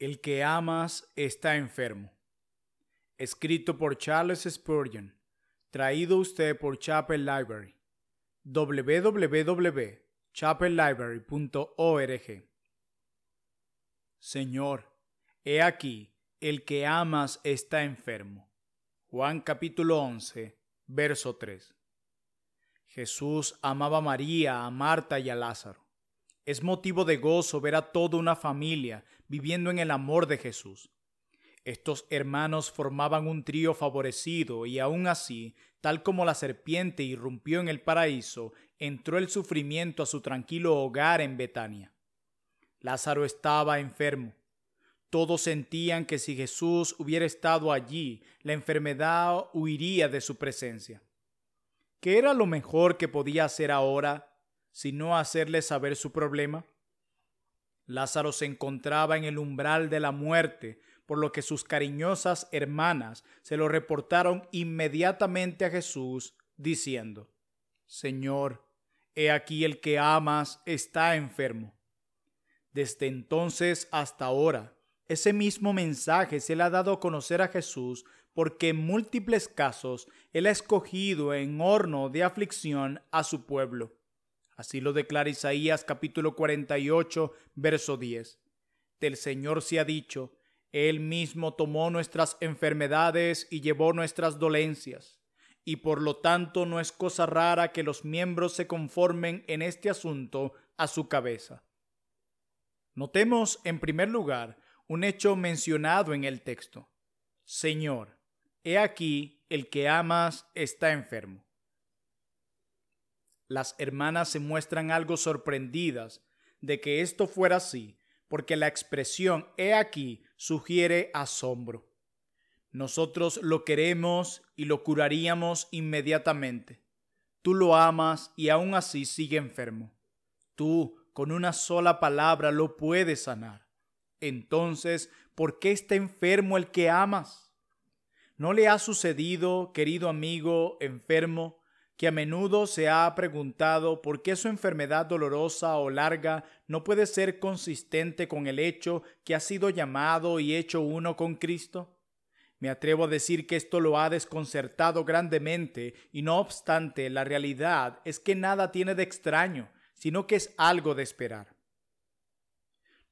El que amas está enfermo. Escrito por Charles Spurgeon. Traído usted por Chapel Library. www.chapellibrary.org. Señor, he aquí, el que amas está enfermo. Juan capítulo 11, verso 3. Jesús amaba a María, a Marta y a Lázaro. Es motivo de gozo ver a toda una familia viviendo en el amor de Jesús. Estos hermanos formaban un trío favorecido y aún así, tal como la serpiente irrumpió en el paraíso, entró el sufrimiento a su tranquilo hogar en Betania. Lázaro estaba enfermo. Todos sentían que si Jesús hubiera estado allí, la enfermedad huiría de su presencia. ¿Qué era lo mejor que podía hacer ahora sino hacerle saber su problema? Lázaro se encontraba en el umbral de la muerte, por lo que sus cariñosas hermanas se lo reportaron inmediatamente a Jesús, diciendo, Señor, he aquí el que amas está enfermo. Desde entonces hasta ahora, ese mismo mensaje se le ha dado a conocer a Jesús porque en múltiples casos él ha escogido en horno de aflicción a su pueblo. Así lo declara Isaías capítulo 48, verso 10. Del Señor se ha dicho, Él mismo tomó nuestras enfermedades y llevó nuestras dolencias, y por lo tanto no es cosa rara que los miembros se conformen en este asunto a su cabeza. Notemos, en primer lugar, un hecho mencionado en el texto. Señor, he aquí el que amas está enfermo. Las hermanas se muestran algo sorprendidas de que esto fuera así, porque la expresión he aquí sugiere asombro. Nosotros lo queremos y lo curaríamos inmediatamente. Tú lo amas y aún así sigue enfermo. Tú, con una sola palabra, lo puedes sanar. Entonces, ¿por qué está enfermo el que amas? ¿No le ha sucedido, querido amigo enfermo, que a menudo se ha preguntado por qué su enfermedad dolorosa o larga no puede ser consistente con el hecho que ha sido llamado y hecho uno con Cristo? Me atrevo a decir que esto lo ha desconcertado grandemente y no obstante la realidad es que nada tiene de extraño, sino que es algo de esperar.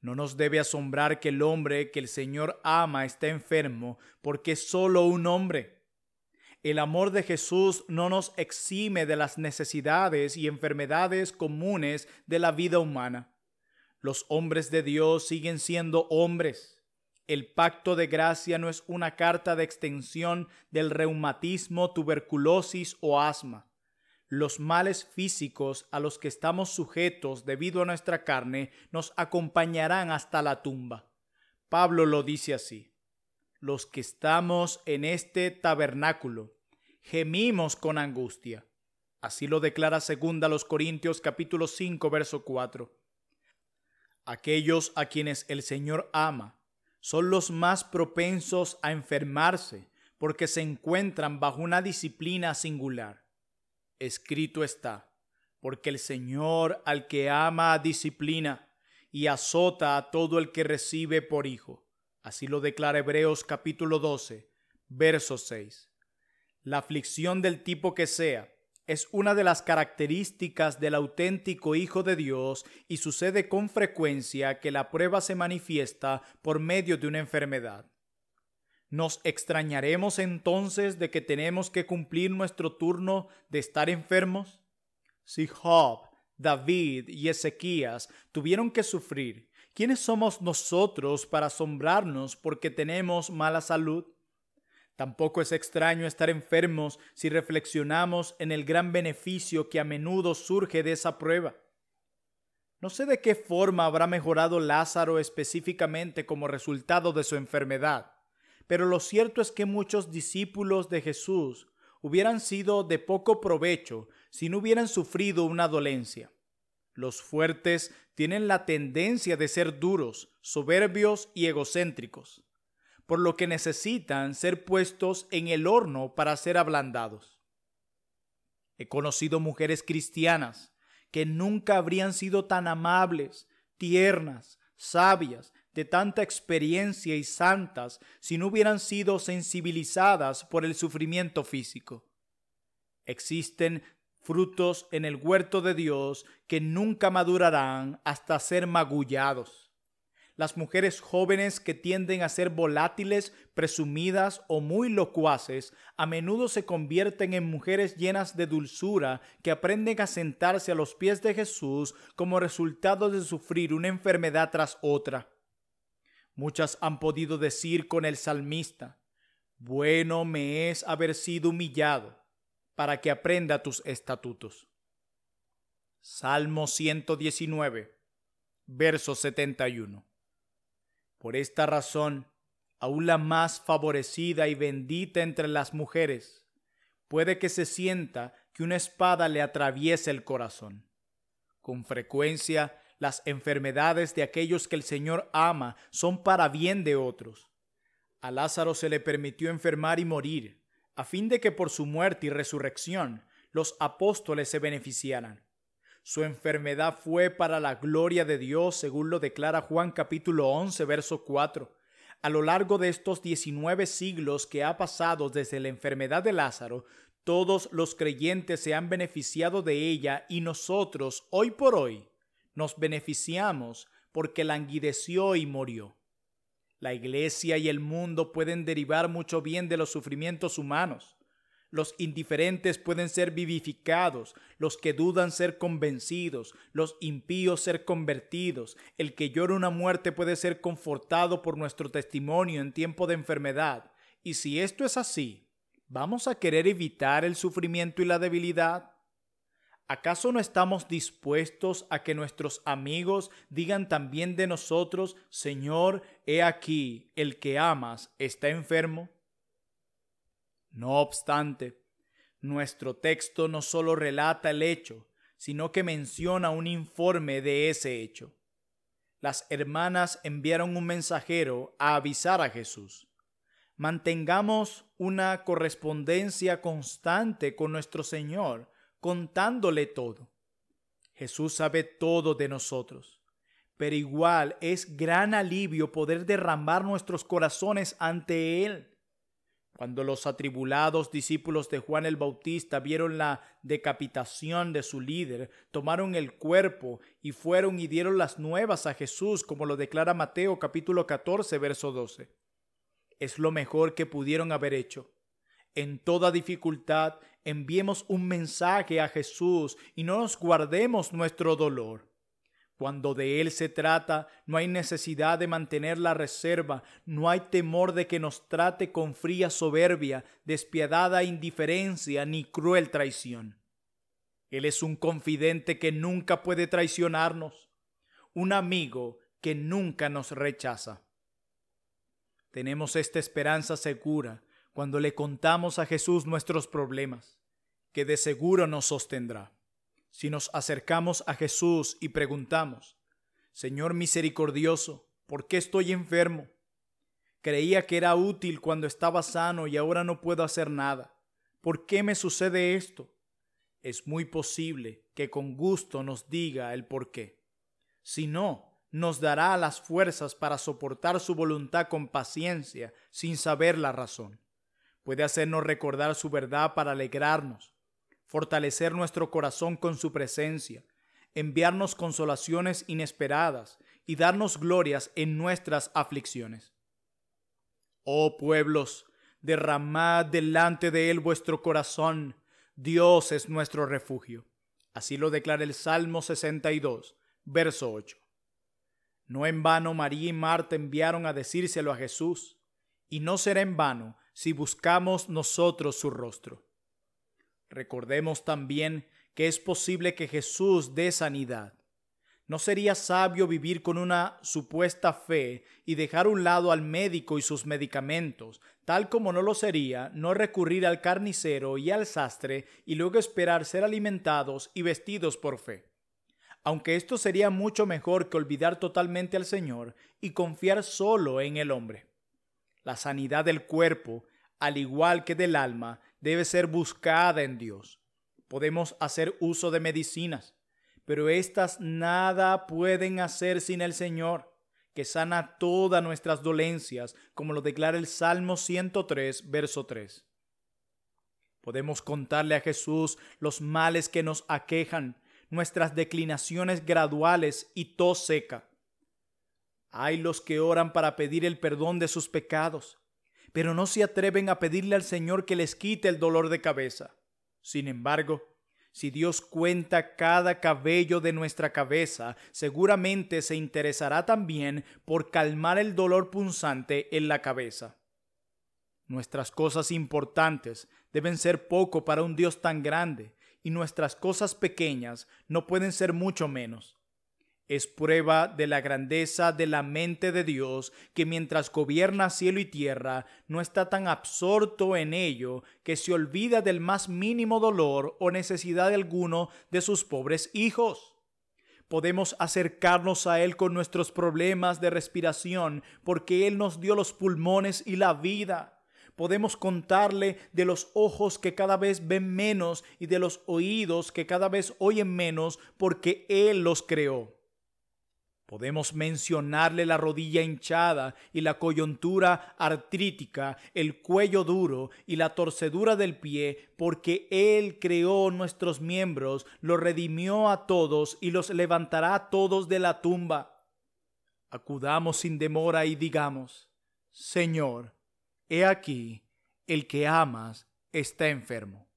No nos debe asombrar que el hombre que el Señor ama está enfermo porque es solo un hombre. El amor de Jesús no nos exime de las necesidades y enfermedades comunes de la vida humana. Los hombres de Dios siguen siendo hombres. El pacto de gracia no es una carta de extensión del reumatismo, tuberculosis o asma. Los males físicos a los que estamos sujetos debido a nuestra carne nos acompañarán hasta la tumba. Pablo lo dice así los que estamos en este tabernáculo, gemimos con angustia. Así lo declara segunda los Corintios capítulo 5 verso 4. Aquellos a quienes el Señor ama son los más propensos a enfermarse porque se encuentran bajo una disciplina singular. Escrito está, porque el Señor al que ama disciplina y azota a todo el que recibe por hijo. Así lo declara Hebreos capítulo 12, verso 6. La aflicción del tipo que sea es una de las características del auténtico Hijo de Dios y sucede con frecuencia que la prueba se manifiesta por medio de una enfermedad. ¿Nos extrañaremos entonces de que tenemos que cumplir nuestro turno de estar enfermos? Si Job, David y Ezequías tuvieron que sufrir ¿Quiénes somos nosotros para asombrarnos porque tenemos mala salud? Tampoco es extraño estar enfermos si reflexionamos en el gran beneficio que a menudo surge de esa prueba. No sé de qué forma habrá mejorado Lázaro específicamente como resultado de su enfermedad, pero lo cierto es que muchos discípulos de Jesús hubieran sido de poco provecho si no hubieran sufrido una dolencia. Los fuertes tienen la tendencia de ser duros, soberbios y egocéntricos, por lo que necesitan ser puestos en el horno para ser ablandados. He conocido mujeres cristianas que nunca habrían sido tan amables, tiernas, sabias, de tanta experiencia y santas si no hubieran sido sensibilizadas por el sufrimiento físico. Existen frutos en el huerto de Dios que nunca madurarán hasta ser magullados. Las mujeres jóvenes que tienden a ser volátiles, presumidas o muy locuaces, a menudo se convierten en mujeres llenas de dulzura que aprenden a sentarse a los pies de Jesús como resultado de sufrir una enfermedad tras otra. Muchas han podido decir con el salmista, bueno me es haber sido humillado para que aprenda tus estatutos. Salmo 119, verso 71. Por esta razón, aún la más favorecida y bendita entre las mujeres, puede que se sienta que una espada le atraviese el corazón. Con frecuencia, las enfermedades de aquellos que el Señor ama son para bien de otros. A Lázaro se le permitió enfermar y morir, a fin de que por su muerte y resurrección los apóstoles se beneficiaran. Su enfermedad fue para la gloria de Dios, según lo declara Juan capítulo 11, verso 4. A lo largo de estos 19 siglos que ha pasado desde la enfermedad de Lázaro, todos los creyentes se han beneficiado de ella y nosotros, hoy por hoy, nos beneficiamos porque languideció y murió. La iglesia y el mundo pueden derivar mucho bien de los sufrimientos humanos. Los indiferentes pueden ser vivificados, los que dudan ser convencidos, los impíos ser convertidos, el que llora una muerte puede ser confortado por nuestro testimonio en tiempo de enfermedad. Y si esto es así, ¿vamos a querer evitar el sufrimiento y la debilidad? ¿Acaso no estamos dispuestos a que nuestros amigos digan también de nosotros, Señor, he aquí, el que amas está enfermo? No obstante, nuestro texto no solo relata el hecho, sino que menciona un informe de ese hecho. Las hermanas enviaron un mensajero a avisar a Jesús. Mantengamos una correspondencia constante con nuestro Señor contándole todo. Jesús sabe todo de nosotros, pero igual es gran alivio poder derramar nuestros corazones ante Él. Cuando los atribulados discípulos de Juan el Bautista vieron la decapitación de su líder, tomaron el cuerpo y fueron y dieron las nuevas a Jesús, como lo declara Mateo capítulo 14, verso 12. Es lo mejor que pudieron haber hecho. En toda dificultad enviemos un mensaje a Jesús y no nos guardemos nuestro dolor. Cuando de Él se trata, no hay necesidad de mantener la reserva, no hay temor de que nos trate con fría soberbia, despiadada indiferencia ni cruel traición. Él es un confidente que nunca puede traicionarnos, un amigo que nunca nos rechaza. Tenemos esta esperanza segura cuando le contamos a Jesús nuestros problemas, que de seguro nos sostendrá. Si nos acercamos a Jesús y preguntamos, Señor misericordioso, ¿por qué estoy enfermo? Creía que era útil cuando estaba sano y ahora no puedo hacer nada. ¿Por qué me sucede esto? Es muy posible que con gusto nos diga el por qué. Si no, nos dará las fuerzas para soportar su voluntad con paciencia sin saber la razón puede hacernos recordar su verdad para alegrarnos, fortalecer nuestro corazón con su presencia, enviarnos consolaciones inesperadas y darnos glorias en nuestras aflicciones. Oh pueblos, derramad delante de él vuestro corazón, Dios es nuestro refugio. Así lo declara el Salmo 62, verso 8. No en vano María y Marta enviaron a decírselo a Jesús, y no será en vano si buscamos nosotros su rostro. Recordemos también que es posible que Jesús dé sanidad. ¿No sería sabio vivir con una supuesta fe y dejar un lado al médico y sus medicamentos, tal como no lo sería no recurrir al carnicero y al sastre y luego esperar ser alimentados y vestidos por fe? Aunque esto sería mucho mejor que olvidar totalmente al Señor y confiar solo en el hombre. La sanidad del cuerpo, al igual que del alma, debe ser buscada en Dios. Podemos hacer uso de medicinas, pero éstas nada pueden hacer sin el Señor, que sana todas nuestras dolencias, como lo declara el Salmo 103, verso 3. Podemos contarle a Jesús los males que nos aquejan, nuestras declinaciones graduales y tos seca. Hay los que oran para pedir el perdón de sus pecados, pero no se atreven a pedirle al Señor que les quite el dolor de cabeza. Sin embargo, si Dios cuenta cada cabello de nuestra cabeza, seguramente se interesará también por calmar el dolor punzante en la cabeza. Nuestras cosas importantes deben ser poco para un Dios tan grande, y nuestras cosas pequeñas no pueden ser mucho menos. Es prueba de la grandeza de la mente de Dios que mientras gobierna cielo y tierra no está tan absorto en ello que se olvida del más mínimo dolor o necesidad de alguno de sus pobres hijos. Podemos acercarnos a Él con nuestros problemas de respiración porque Él nos dio los pulmones y la vida. Podemos contarle de los ojos que cada vez ven menos y de los oídos que cada vez oyen menos porque Él los creó. Podemos mencionarle la rodilla hinchada y la coyuntura artrítica, el cuello duro y la torcedura del pie, porque Él creó nuestros miembros, los redimió a todos y los levantará a todos de la tumba. Acudamos sin demora y digamos, Señor, he aquí, el que amas está enfermo.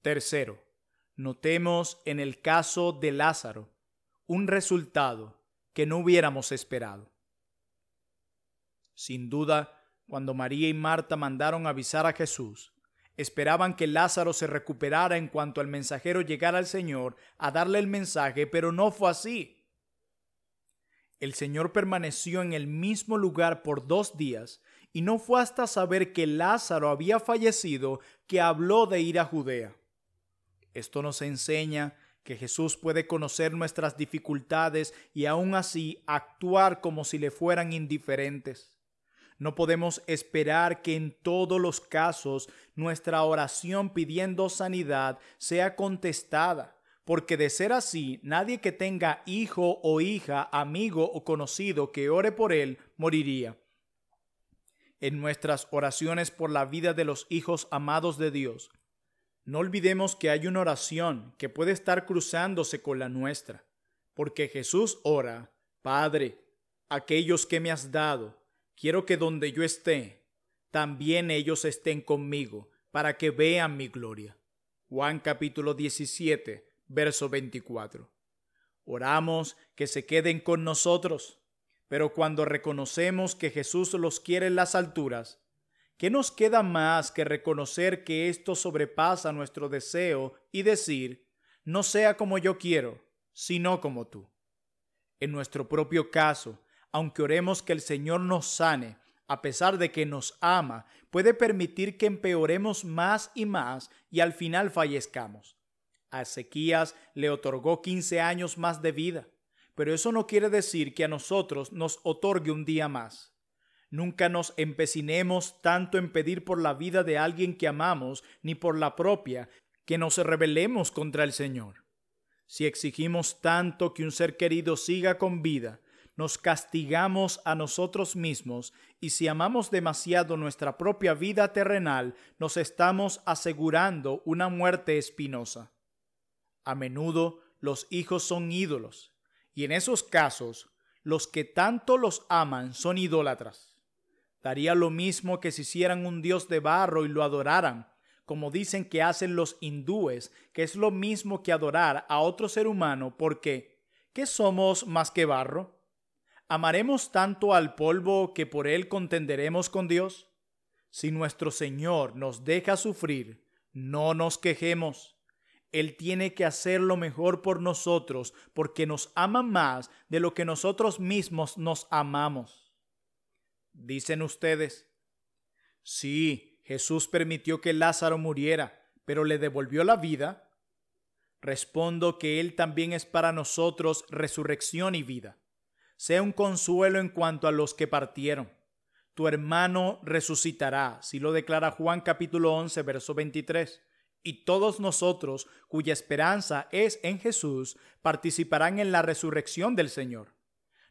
Tercero, notemos en el caso de Lázaro un resultado que no hubiéramos esperado. Sin duda, cuando María y Marta mandaron avisar a Jesús, esperaban que Lázaro se recuperara en cuanto el mensajero llegara al Señor a darle el mensaje, pero no fue así. El Señor permaneció en el mismo lugar por dos días y no fue hasta saber que Lázaro había fallecido que habló de ir a Judea. Esto nos enseña que Jesús puede conocer nuestras dificultades y aún así actuar como si le fueran indiferentes. No podemos esperar que en todos los casos nuestra oración pidiendo sanidad sea contestada, porque de ser así, nadie que tenga hijo o hija, amigo o conocido que ore por él, moriría. En nuestras oraciones por la vida de los hijos amados de Dios, no olvidemos que hay una oración que puede estar cruzándose con la nuestra, porque Jesús ora, Padre, aquellos que me has dado, quiero que donde yo esté, también ellos estén conmigo, para que vean mi gloria. Juan capítulo 17, verso 24. Oramos que se queden con nosotros, pero cuando reconocemos que Jesús los quiere en las alturas, ¿Qué nos queda más que reconocer que esto sobrepasa nuestro deseo y decir, no sea como yo quiero, sino como tú? En nuestro propio caso, aunque oremos que el Señor nos sane, a pesar de que nos ama, puede permitir que empeoremos más y más y al final fallezcamos. A Ezequías le otorgó 15 años más de vida, pero eso no quiere decir que a nosotros nos otorgue un día más. Nunca nos empecinemos tanto en pedir por la vida de alguien que amamos, ni por la propia, que nos rebelemos contra el Señor. Si exigimos tanto que un ser querido siga con vida, nos castigamos a nosotros mismos y si amamos demasiado nuestra propia vida terrenal, nos estamos asegurando una muerte espinosa. A menudo los hijos son ídolos, y en esos casos los que tanto los aman son idólatras. Daría lo mismo que si hicieran un dios de barro y lo adoraran, como dicen que hacen los hindúes, que es lo mismo que adorar a otro ser humano, porque ¿qué somos más que barro? ¿Amaremos tanto al polvo que por él contenderemos con Dios? Si nuestro Señor nos deja sufrir, no nos quejemos. Él tiene que hacer lo mejor por nosotros, porque nos ama más de lo que nosotros mismos nos amamos. Dicen ustedes, sí, Jesús permitió que Lázaro muriera, pero le devolvió la vida. Respondo que Él también es para nosotros resurrección y vida. Sea un consuelo en cuanto a los que partieron. Tu hermano resucitará, si lo declara Juan capítulo 11, verso 23. Y todos nosotros, cuya esperanza es en Jesús, participarán en la resurrección del Señor.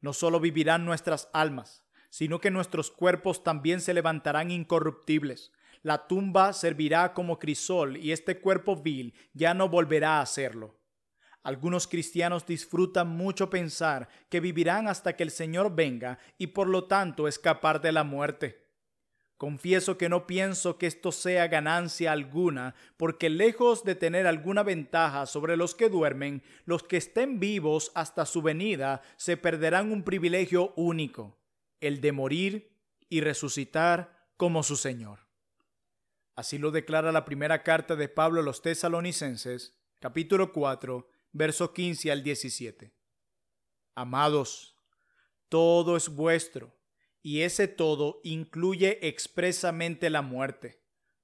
no solo vivirán nuestras almas, sino que nuestros cuerpos también se levantarán incorruptibles. La tumba servirá como crisol y este cuerpo vil ya no volverá a serlo. Algunos cristianos disfrutan mucho pensar que vivirán hasta que el Señor venga y por lo tanto escapar de la muerte. Confieso que no pienso que esto sea ganancia alguna, porque lejos de tener alguna ventaja sobre los que duermen, los que estén vivos hasta su venida se perderán un privilegio único, el de morir y resucitar como su Señor. Así lo declara la primera carta de Pablo a los tesalonicenses, capítulo 4, verso 15 al 17. Amados, todo es vuestro y ese todo incluye expresamente la muerte.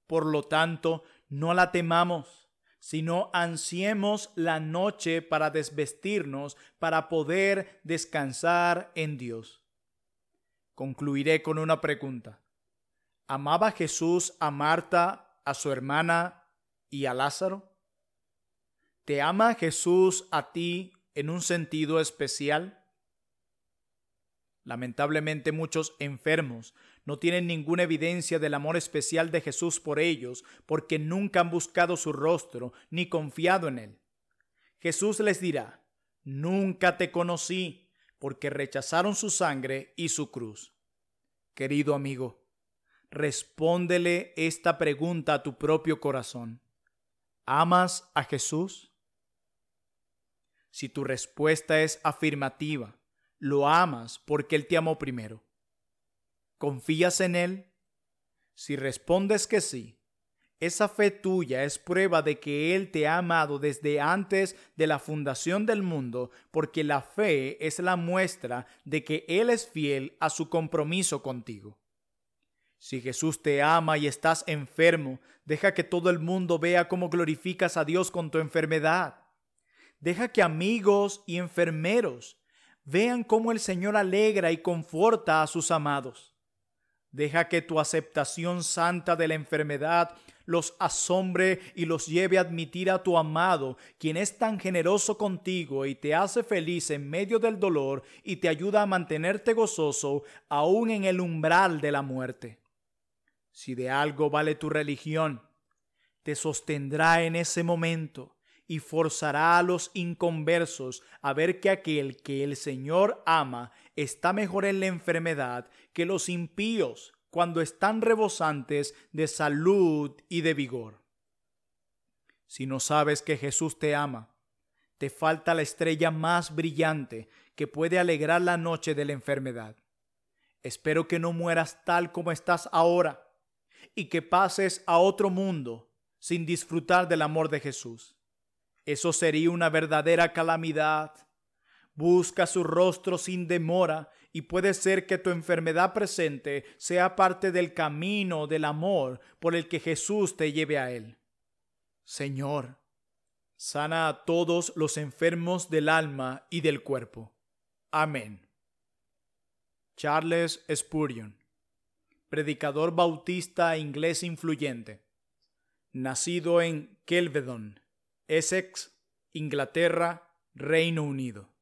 Por lo tanto, no la temamos, sino ansiemos la noche para desvestirnos, para poder descansar en Dios. Concluiré con una pregunta. ¿Amaba Jesús a Marta, a su hermana y a Lázaro? ¿Te ama Jesús a ti en un sentido especial? Lamentablemente muchos enfermos no tienen ninguna evidencia del amor especial de Jesús por ellos porque nunca han buscado su rostro ni confiado en él. Jesús les dirá, nunca te conocí porque rechazaron su sangre y su cruz. Querido amigo, respóndele esta pregunta a tu propio corazón. ¿Amas a Jesús? Si tu respuesta es afirmativa, lo amas porque Él te amó primero. ¿Confías en Él? Si respondes que sí, esa fe tuya es prueba de que Él te ha amado desde antes de la fundación del mundo, porque la fe es la muestra de que Él es fiel a su compromiso contigo. Si Jesús te ama y estás enfermo, deja que todo el mundo vea cómo glorificas a Dios con tu enfermedad. Deja que amigos y enfermeros vean cómo el Señor alegra y conforta a sus amados. Deja que tu aceptación santa de la enfermedad los asombre y los lleve a admitir a tu amado, quien es tan generoso contigo y te hace feliz en medio del dolor y te ayuda a mantenerte gozoso aún en el umbral de la muerte. Si de algo vale tu religión, te sostendrá en ese momento y forzará a los inconversos a ver que aquel que el Señor ama está mejor en la enfermedad que los impíos cuando están rebosantes de salud y de vigor. Si no sabes que Jesús te ama, te falta la estrella más brillante que puede alegrar la noche de la enfermedad. Espero que no mueras tal como estás ahora y que pases a otro mundo sin disfrutar del amor de Jesús. Eso sería una verdadera calamidad. Busca su rostro sin demora y puede ser que tu enfermedad presente sea parte del camino del amor por el que Jesús te lleve a Él. Señor, sana a todos los enfermos del alma y del cuerpo. Amén. Charles Spurgeon, predicador bautista inglés influyente, nacido en Kelvedon, Essex, Inglaterra, Reino Unido.